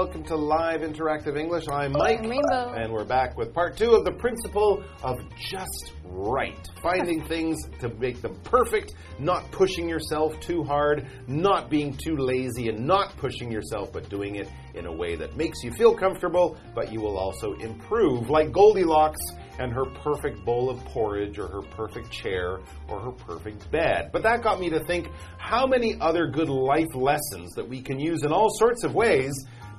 Welcome to Live Interactive English. I'm Mike. I'm Rainbow. And we're back with part two of the principle of just right. Finding things to make them perfect, not pushing yourself too hard, not being too lazy, and not pushing yourself, but doing it in a way that makes you feel comfortable, but you will also improve, like Goldilocks and her perfect bowl of porridge, or her perfect chair, or her perfect bed. But that got me to think how many other good life lessons that we can use in all sorts of ways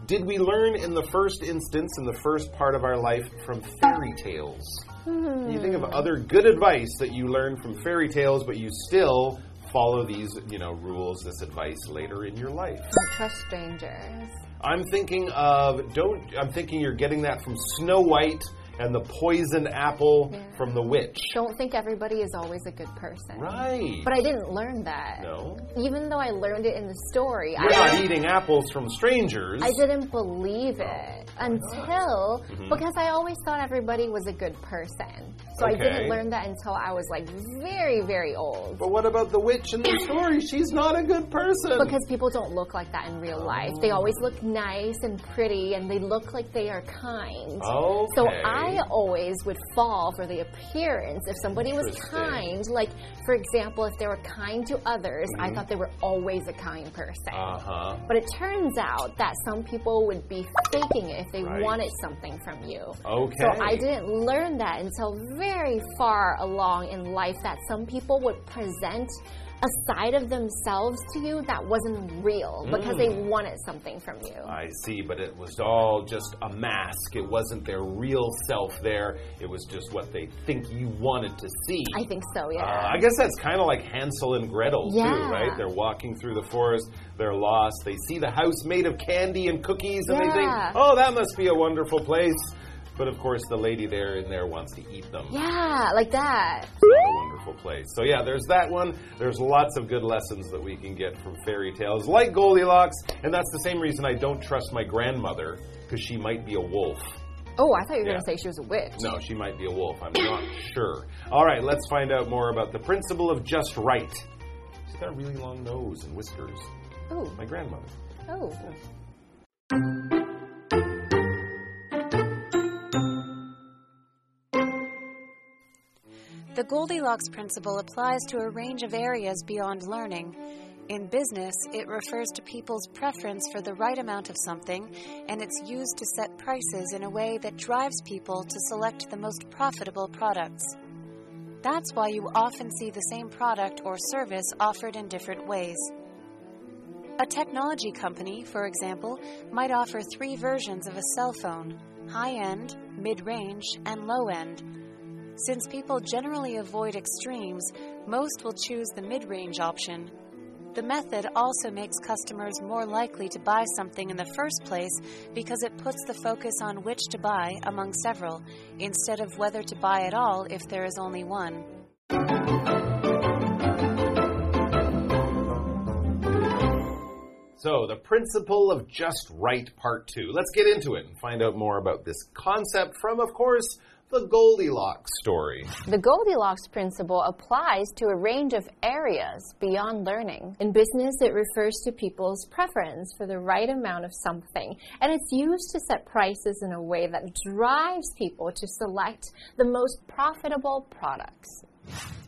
did we learn in the first instance, in the first part of our life, from fairy tales? Hmm. You think of other good advice that you learned from fairy tales, but you still follow these, you know, rules, this advice later in your life. Don't trust strangers. I'm thinking of don't. I'm thinking you're getting that from Snow White and the poisoned apple Yeah. from the witch. Don't think everybody is always a good person. Right. But I didn't learn that. no. Even though I learned it in the story, You're I, not eating apples from strangers. I didn't believe it until Mm-hmm. because I always thought everybody was a good person. So I didn't learn that until I was like very, very old. But what about the witch in the story? She's not a good person. Because people don't look like that in real life. They always look nice and pretty and they look like they are kind. Okay. So I always would fall for the appearance. If somebody was kind, like for example, if they were kind to others, Mm-hmm. I thought they were always a kind person. Uh huh. But it turns out that some people would be faking it if they Right. wanted something from you. Okay. So I didn't learn that until very far along in life that some people would present a side of themselves to you that wasn't real because they Mm. wanted something from you. I see, but it was all just a mask. It wasn't their real self there. It was just what they think you wanted to see. I think so, Uh, yeah. I guess that's kind of like Hansel and Gretel, too, right? They're walking through the forest, they're lost, they see the house made of candy and cookies, and they think, oh, that must be a wonderful place. But of course, the lady there in there wants to eat them. yeah, like that. A wonderful place. So, yeah, there's that one. There's lots of good lessons that we can get from fairy tales, like Goldilocks, and that's the same reason I don't trust my grandmother, because she might be a wolf. Oh, I thought you were Yeah. going to say she was a witch. No, she might be a wolf. I'm not sure. All right, let's find out more about the principle of just right. She's got a really long nose and whiskers. Oh, My grandmother. oh. The Goldilocks principle applies to a range of areas beyond learning. In business, it refers to people's preference for the right amount of something, and it's used to set prices in a way that drives people to select the most profitable products. That's why you often see the same product or service offered in different ways. A technology company, for example, might offer three versions of a cell phone high end, mid range, and low end. Since people generally avoid extremes, most will choose the mid range option. The method also makes customers more likely to buy something in the first place because it puts the focus on which to buy among several, instead of whether to buy at all if there is only one. So, the principle of just right, part two. Let's get into it and find out more about this concept from, of course, the Goldilocks story. The Goldilocks principle applies to a range of areas beyond learning. In business, it refers to people's preference for the right amount of something, and it's used to set prices in a way that drives people to select the most profitable products.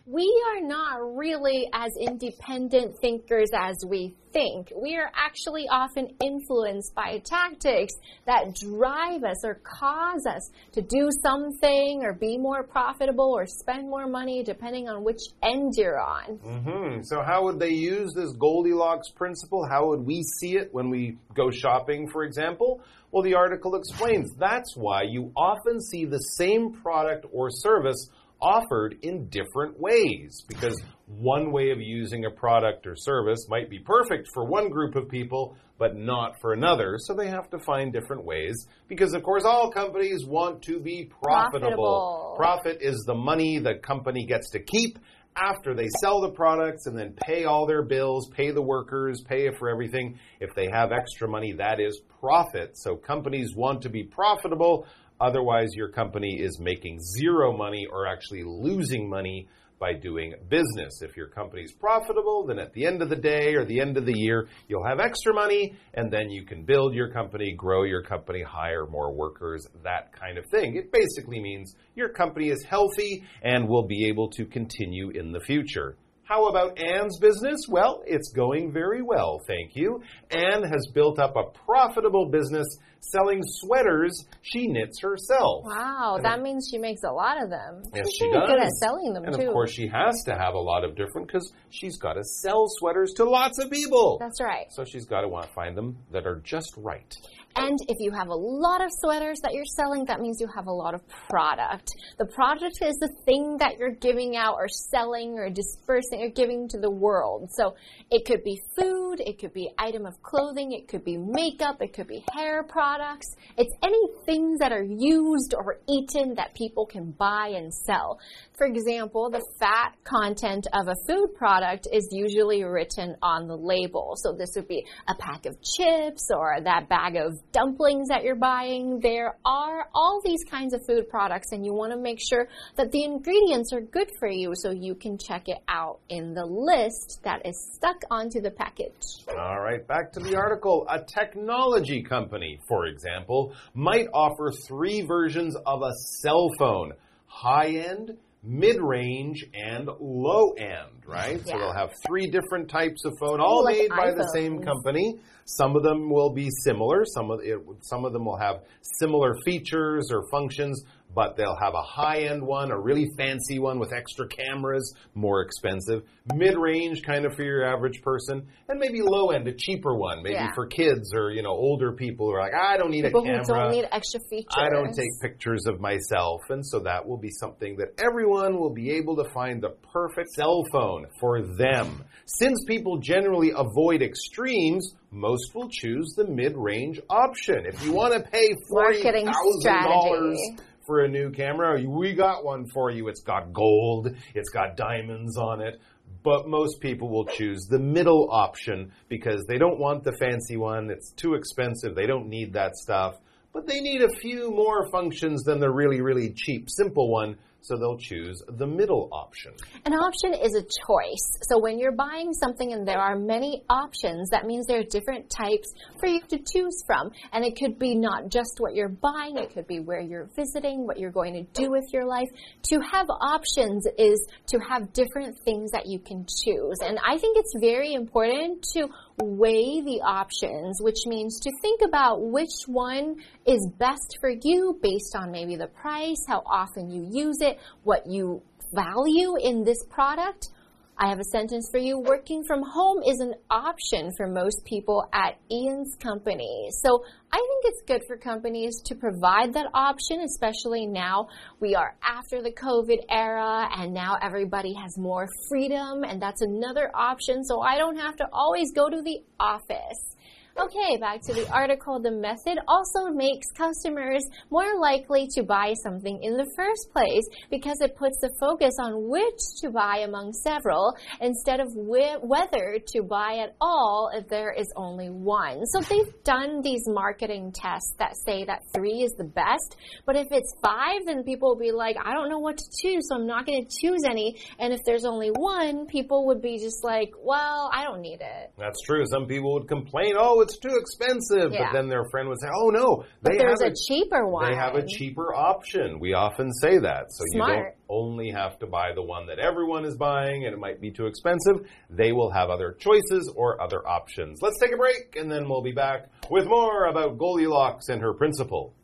We are not really as independent thinkers as we think. We are actually often influenced by tactics that drive us or cause us to do something or be more profitable or spend more money depending on which end you're on. hmm So, how would they use this Goldilocks principle? How would we see it when we go shopping, for example? Well, the article explains that's why you often see the same product or service offered in different ways because one way of using a product or service might be perfect for one group of people but not for another so they have to find different ways because of course all companies want to be profitable Profitable. profit is the money the company gets to keep after they sell the products and then pay all their bills, pay the workers, pay for everything. If they have extra money, that is profit. So companies want to be profitable. Otherwise, your company is making zero money or actually losing money by doing business. If your company's profitable, then at the end of the day or the end of the year, you'll have extra money and then you can build your company, grow your company, hire more workers, that kind of thing. It basically means your company is healthy and will be able to continue in the future. How about Anne's business? Well, it's going very well, thank you. Anne has built up a profitable business selling sweaters she knits herself. Wow, that means she makes a lot of them. Yes, she's she very good at selling them and too. of course, she has to have a lot of different because she's got to sell sweaters to lots of people. That's right. so she's got to want to find them that are just right. And if you have a lot of sweaters that you're selling, that means you have a lot of product. The product is the thing that you're giving out or selling or dispersing or giving to the world. So it could be food, it could be item of clothing, it could be makeup, it could be hair products. It's any things that are used or eaten that people can buy and sell. For example, the fat content of a food product is usually written on the label. So this would be a pack of chips or that bag of dumplings that you're buying. There are all these kinds of food products, and you want to make sure that the ingredients are good for you so you can check it out in the list that is stuck onto the package. All right, back to the article. A technology company, for example, might offer three versions of a cell phone high end, mid range, and low end, right? So Yeah. they'll have three different types of phone, all like made by the same company. Some of them will be similar, some of, it, some of them will have similar features or functions. But they'll have a high end one, a really fancy one with extra cameras, more expensive. Mid range, kind of for your average person. And maybe low end, a cheaper one, maybe Yeah. for kids or, you know, older people who are like, I don't need People a who camera. don't need extra features. I don't take pictures of myself. And so that will be something that everyone will be able to find the perfect cell phone for them. Since people generally avoid extremes, most will choose the mid range option. If you want to pay Marketing $40,000 strategy. For a new camera, we got one for you. It's got gold, it's got diamonds on it. But most people will choose the middle option because they don't want the fancy one. It's too expensive. They don't need that stuff. But they need a few more functions than the really, really cheap, simple one. So they'll choose the middle option. An option is a choice. So when you're buying something and there are many options, that means there are different types for you to choose from. And it could be not just what you're buying, it could be where you're visiting, what you're going to do with your life. To have options is to have different things that you can choose. And I think it's very important to weigh the options, which means to think about which one is best for you based on maybe the price, how often you use it, what you value in this product. I have a sentence for you. Working from home is an option for most people at Ian's company. So I think it's good for companies to provide that option, especially now we are after the COVID era and now everybody has more freedom and that's another option. So I don't have to always go to the office. Okay, back to the article. The method also makes customers more likely to buy something in the first place because it puts the focus on which to buy among several instead of whe- whether to buy at all if there is only one. So they've done these marketing tests that say that three is the best, but if it's five, then people will be like, I don't know what to choose, so I'm not going to choose any. And if there's only one, people would be just like, well, I don't need it. That's true. Some people would complain, oh, it's too expensive. Yeah. But then their friend would say, oh, no, they There's have a cheaper one. They have a cheaper option. We often say that. So you don't Smart. only have to buy the one that everyone is buying and it might be too expensive. They will have other choices or other options. Let's take a break and then we'll be back with more about Goldilocks and her principal.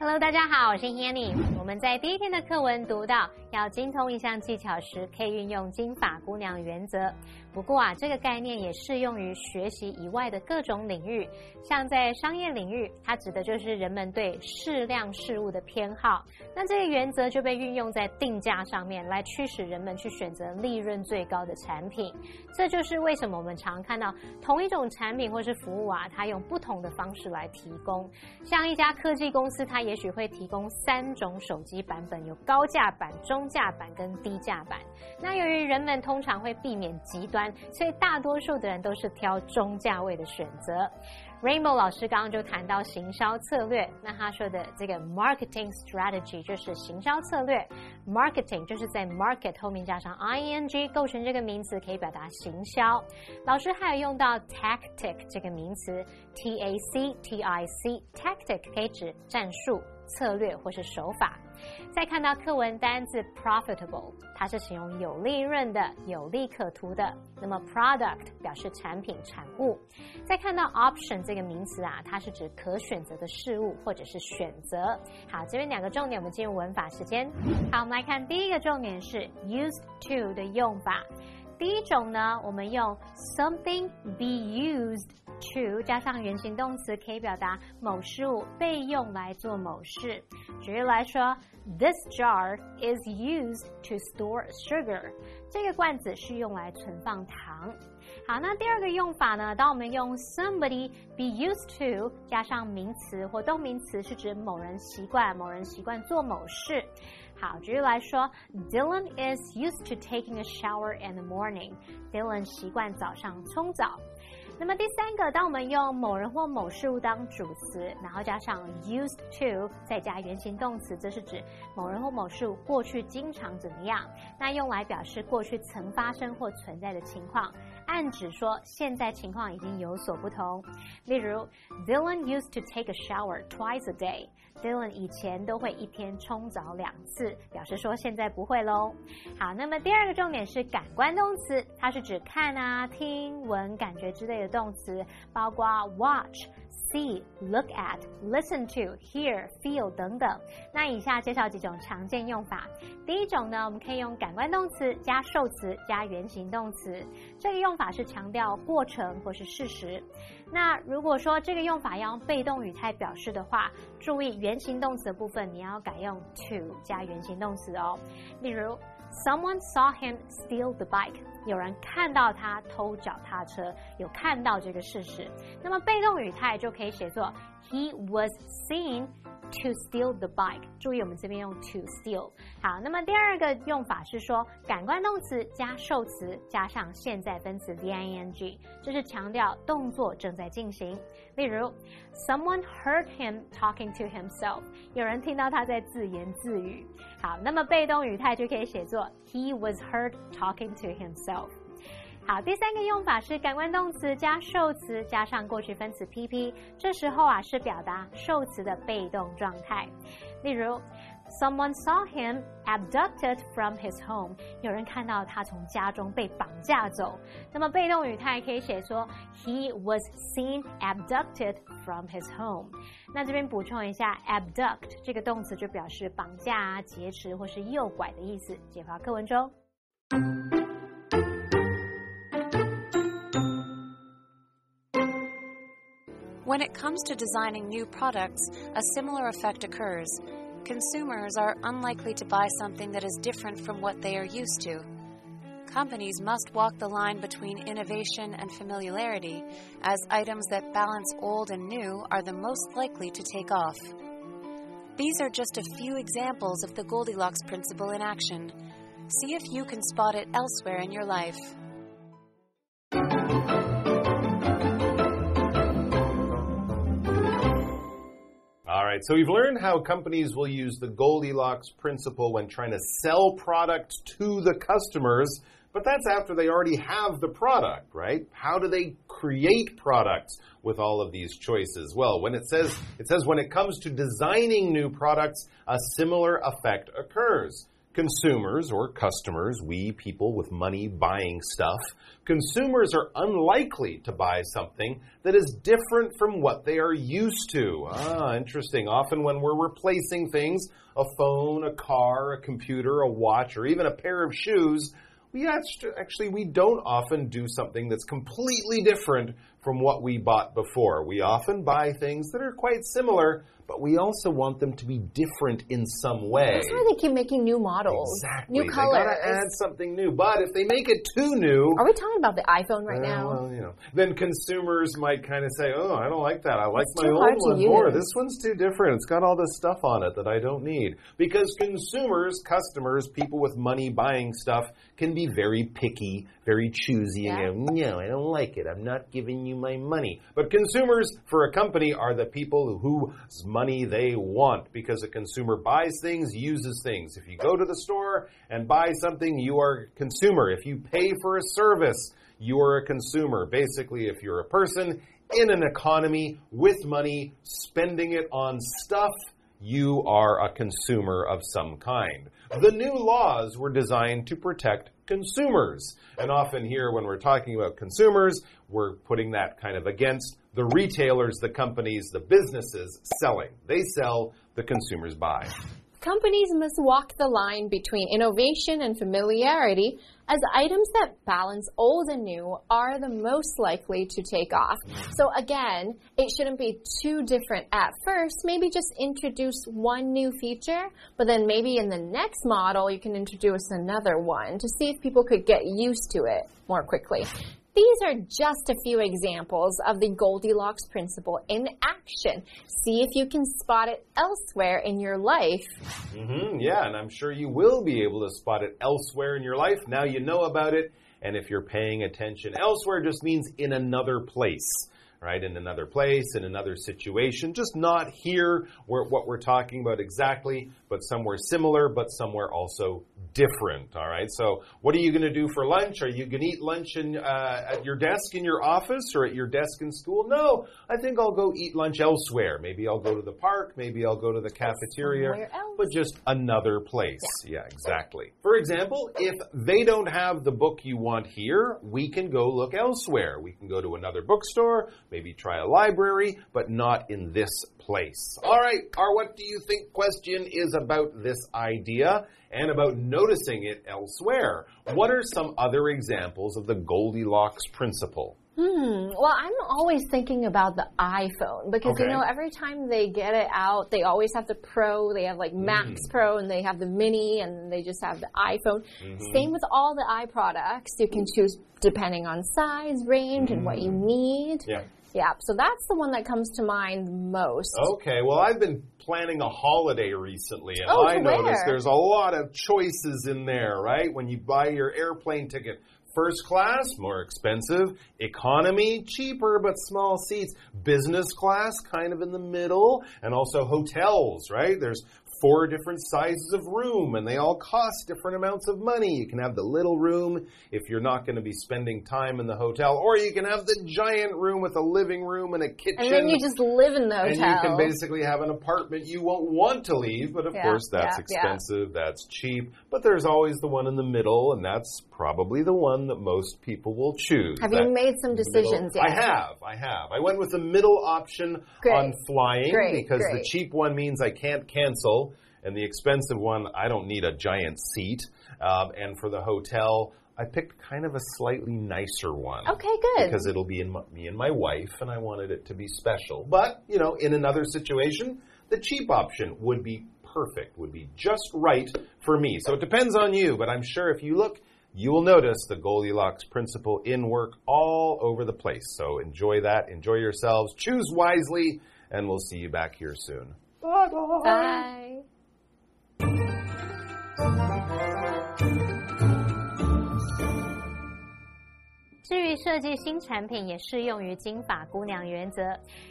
Hello，大家好，我是 Hanny。我们在第一天的课文读到， 要精通一项技巧时，可以运用金发姑娘原则。不过啊，这个概念也适用于学习以外的各种领域，像在商业领域，它指的就是人们对适量事物的偏好。那这个原则就被运用在定价上面，来驱使人们去选择利润最高的产品。这就是为什么我们常看到同一种产品或是服务啊，它用不同的方式来提供。像一家科技公司，它也许会提供三种手机版本，有高价版、中中价版跟低价版。那由于人们通常会避免极端，所以大多数的人都是挑中价位的选择。Rainbow 老师刚刚就谈到行销策略，那他说的这个 marketing strategy 就是行销策略，marketing 就是在 market 后面加上 ing 构成这个名词，可以表达行销。老师还有用到 tactic 这个名词，t a c t i c tactic 可以指战术。策略或是手法。再看到课文单字 profitable，它是形容有利润的、有利可图的。那么 product 表示产品、产物。再看到 option 这个名词啊，它是指可选择的事物或者是选择。好，这边两个重点，我们进入文法时间。好，我们来看第一个重点是 used to 的用法。第一种呢，我们用 something be used to 加上原形动词，可以表达某事物被用来做某事。举例来说，This jar is used to store sugar。这个罐子是用来存放糖。好，那第二个用法呢？当我们用 somebody be used to 加上名词或动名词，是指某人习惯某人习惯做某事。好，举例来说，Dylan is used to taking a shower in the morning。Dylan 习惯早上冲澡。那么第三个，当我们用某人或某事物当主词，然后加上 used to，再加原形动词，这是指某人或某事物过去经常怎么样？那用来表示过去曾发生或存在的情况，暗指说现在情况已经有所不同。例如，Dylan used to take a shower twice a day。Dylan 以前都会一天冲澡两次，表示说现在不会喽。好，那么第二个重点是感官动词，它是指看啊、听、闻、感觉之类的动词，包括 watch。See, look at, listen to, hear, feel 等等。那以下介绍几种常见用法。第一种呢，我们可以用感官动词加受词加原形动词。这个用法是强调过程或是事实。那如果说这个用法要用被动语态表示的话，注意原形动词的部分你要改用 to 加原形动词哦。例如。Someone saw him steal the bike。有人看到他偷脚踏车，有看到这个事实。那么被动语态就可以写作 He was seen to steal the bike。注意我们这边用 to steal。好，那么第二个用法是说感官动词加受词加上现在分词 the ing，这是强调动作正在进行。例如，Someone heard him talking to himself。有人听到他在自言自语。好，那么被动语态就可以写作 He was heard talking to himself。好，第三个用法是感官动词加受词加上过去分词 PP，这时候啊是表达受词的被动状态。例如，Someone saw him abducted from his home。有人看到他从家中被绑架走。那么被动语态可以写作 He was seen abducted from his home。那这边补充一下，abduct 这个动词就表示绑架啊、劫持或是诱拐的意思。解发课文中。When it comes to designing new products, a similar effect occurs. Consumers are unlikely to buy something that is different from what they are used to. Companies must walk the line between innovation and familiarity, as items that balance old and new are the most likely to take off. These are just a few examples of the Goldilocks principle in action. See if you can spot it elsewhere in your life. All right, so we've learned how companies will use the Goldilocks principle when trying to sell product to the customers but that's after they already have the product, right? How do they create products with all of these choices? Well, when it says it says when it comes to designing new products, a similar effect occurs. Consumers or customers, we people with money buying stuff, consumers are unlikely to buy something that is different from what they are used to. Ah, interesting. Often when we're replacing things, a phone, a car, a computer, a watch, or even a pair of shoes, we actually we don't often do something that's completely different from what we bought before. We often buy things that are quite similar, but we also want them to be different in some way. That's why they keep making new models, exactly. new colors. They gotta add something new. But if they make it too new, are we talking about the iPhone right uh, now? Well, you know, then consumers might kind of say, "Oh, I don't like that. I like it's my old one more. This one's too different. It's got all this stuff on it that I don't need." Because consumers, customers, people with money buying stuff can be very picky, very choosy, yeah. and go, "No, I don't like it. I'm not giving you." you my money. But consumers for a company are the people whose money they want because a consumer buys things, uses things. If you go to the store and buy something, you are a consumer. If you pay for a service, you are a consumer. Basically, if you're a person in an economy with money, spending it on stuff, you are a consumer of some kind. The new laws were designed to protect consumers. And often here, when we're talking about consumers, we're putting that kind of against the retailers, the companies, the businesses selling. They sell, the consumers buy. Companies must walk the line between innovation and familiarity, as items that balance old and new are the most likely to take off. So, again, it shouldn't be too different at first. Maybe just introduce one new feature, but then maybe in the next model, you can introduce another one to see if people could get used to it more quickly. These are just a few examples of the Goldilocks principle in action. See if you can spot it elsewhere in your life. Mm -hmm, yeah, and I'm sure you will be able to spot it elsewhere in your life. Now you know about it, and if you're paying attention elsewhere, just means in another place right, in another place, in another situation, just not here where what we're talking about exactly, but somewhere similar, but somewhere also different. All right. So, what are you going to do for lunch? Are you going to eat lunch in, uh, at your desk in your office or at your desk in school? No, I think I'll go eat lunch elsewhere. Maybe I'll go to the park. Maybe I'll go to the cafeteria, but just another place. Yeah. yeah, exactly. For example, if they don't have the book you want here, we can go look elsewhere. We can go to another bookstore maybe try a library, but not in this place. All right, our what do you think question is about this idea and about noticing it elsewhere. What are some other examples of the Goldilocks principle? Hmm. Well, I'm always thinking about the iPhone because okay. you know every time they get it out, they always have the Pro. They have like Max mm. Pro, and they have the Mini, and they just have the iPhone. Mm -hmm. Same with all the i products. You can choose depending on size, range, mm. and what you mm. need. Yeah. Yeah, so that's the one that comes to mind most. Okay, well, I've been planning a holiday recently, and oh, I noticed there's a lot of choices in there, right? When you buy your airplane ticket, First class, more expensive. Economy, cheaper but small seats. Business class, kind of in the middle. And also hotels, right? There's four different sizes of room and they all cost different amounts of money. You can have the little room if you're not going to be spending time in the hotel, or you can have the giant room with a living room and a kitchen. And then you just live in the hotel. And you can basically have an apartment you won't want to leave, but of yeah, course that's yeah, expensive, yeah. that's cheap. But there's always the one in the middle, and that's probably the one that most people will choose. Have you made some decisions yet? I have, I have. I went with the middle option great. on flying great, because great. the cheap one means I can't cancel and the expensive one, I don't need a giant seat. Um, and for the hotel, I picked kind of a slightly nicer one. Okay, good. Because it'll be in my, me and my wife, and I wanted it to be special. But, you know, in another situation, the cheap option would be perfect, would be just right for me. So it depends on you, but I'm sure if you look, you will notice the Goldilocks principle in work all over the place. So enjoy that, enjoy yourselves, choose wisely, and we'll see you back here soon. Bye. Bye. Thank you. 至于设计新产品，也适用于金发姑娘原则。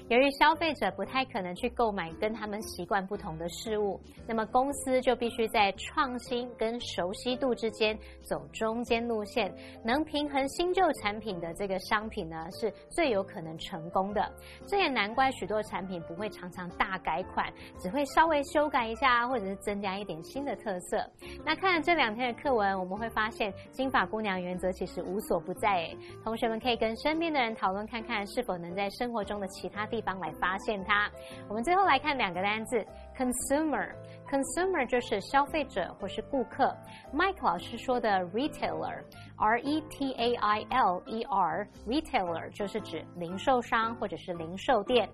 由于消费者不太可能去购买跟他们习惯不同的事物，那么公司就必须在创新跟熟悉度之间走中间路线，能平衡新旧产品的这个商品呢，是最有可能成功的。这也难怪许多产品不会常常大改款，只会稍微修改一下，或者是增加一点新的特色。那看了这两天的课文，我们会发现金发姑娘原则其实无所不在诶。同学们可以跟身边的人讨论看看，是否能在生活中的其他地方来发现它。我们最后来看两个单字，consumer，consumer 就是消费者或是顾客。Mike 老师说的 retailer，r e t a i l e r，retailer 就是指零售商或者是零售店。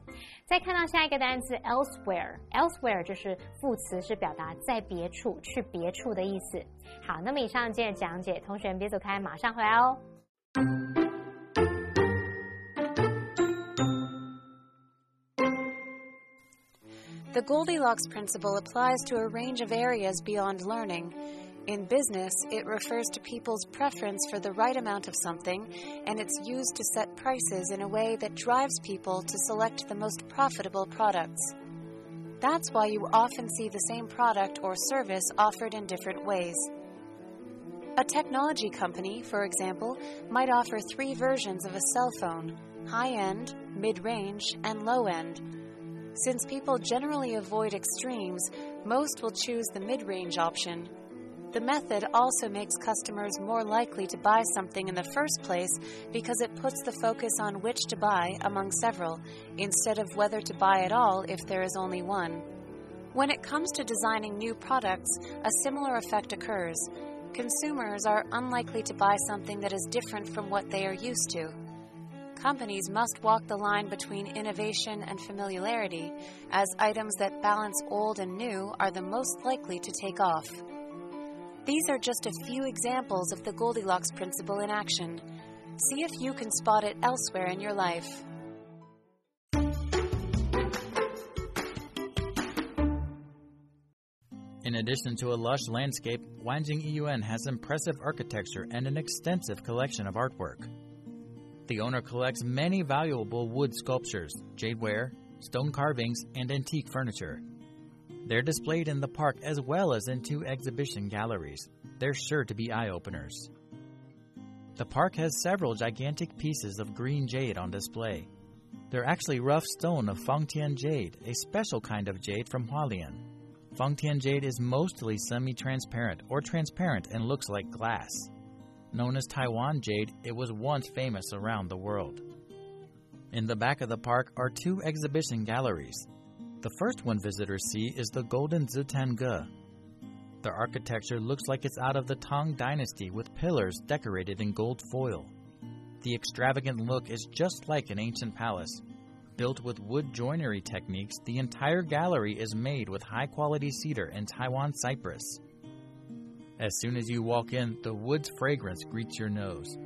再看到下一个单词 elsewhere，elsewhere 就是副词，是表达在别处、去别处的意思。好，那么以上今天的讲解，同学们别走开，马上回来哦。The Goldilocks principle applies to a range of areas beyond learning. In business, it refers to people's preference for the right amount of something, and it's used to set prices in a way that drives people to select the most profitable products. That's why you often see the same product or service offered in different ways. A technology company, for example, might offer three versions of a cell phone high end, mid range, and low end. Since people generally avoid extremes, most will choose the mid range option. The method also makes customers more likely to buy something in the first place because it puts the focus on which to buy among several, instead of whether to buy at all if there is only one. When it comes to designing new products, a similar effect occurs. Consumers are unlikely to buy something that is different from what they are used to. Companies must walk the line between innovation and familiarity, as items that balance old and new are the most likely to take off. These are just a few examples of the Goldilocks principle in action. See if you can spot it elsewhere in your life. In addition to a lush landscape, Wanjing Yiyuan has impressive architecture and an extensive collection of artwork. The owner collects many valuable wood sculptures, jadeware, stone carvings, and antique furniture. They're displayed in the park as well as in two exhibition galleries. They're sure to be eye openers. The park has several gigantic pieces of green jade on display. They're actually rough stone of Fengtian jade, a special kind of jade from Hualien. Fengtian jade is mostly semi transparent or transparent and looks like glass. Known as Taiwan jade, it was once famous around the world. In the back of the park are two exhibition galleries. The first one visitors see is the Golden Zitangge. The architecture looks like it's out of the Tang Dynasty with pillars decorated in gold foil. The extravagant look is just like an ancient palace. Built with wood joinery techniques, the entire gallery is made with high quality cedar and Taiwan cypress. As soon as you walk in, the wood's fragrance greets your nose.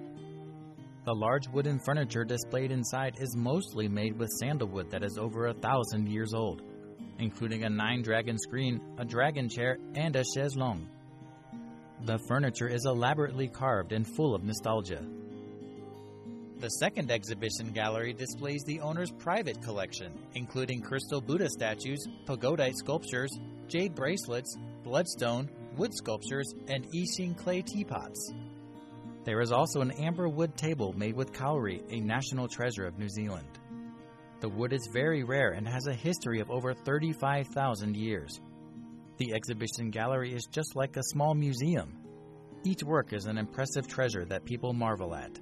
The large wooden furniture displayed inside is mostly made with sandalwood that is over a thousand years old, including a nine dragon screen, a dragon chair, and a chaise longue. The furniture is elaborately carved and full of nostalgia. The second exhibition gallery displays the owner's private collection, including crystal Buddha statues, pagodite sculptures, jade bracelets, bloodstone, wood sculptures, and Yixing clay teapots. There is also an amber wood table made with kauri, a national treasure of New Zealand. The wood is very rare and has a history of over 35,000 years. The exhibition gallery is just like a small museum. Each work is an impressive treasure that people marvel at.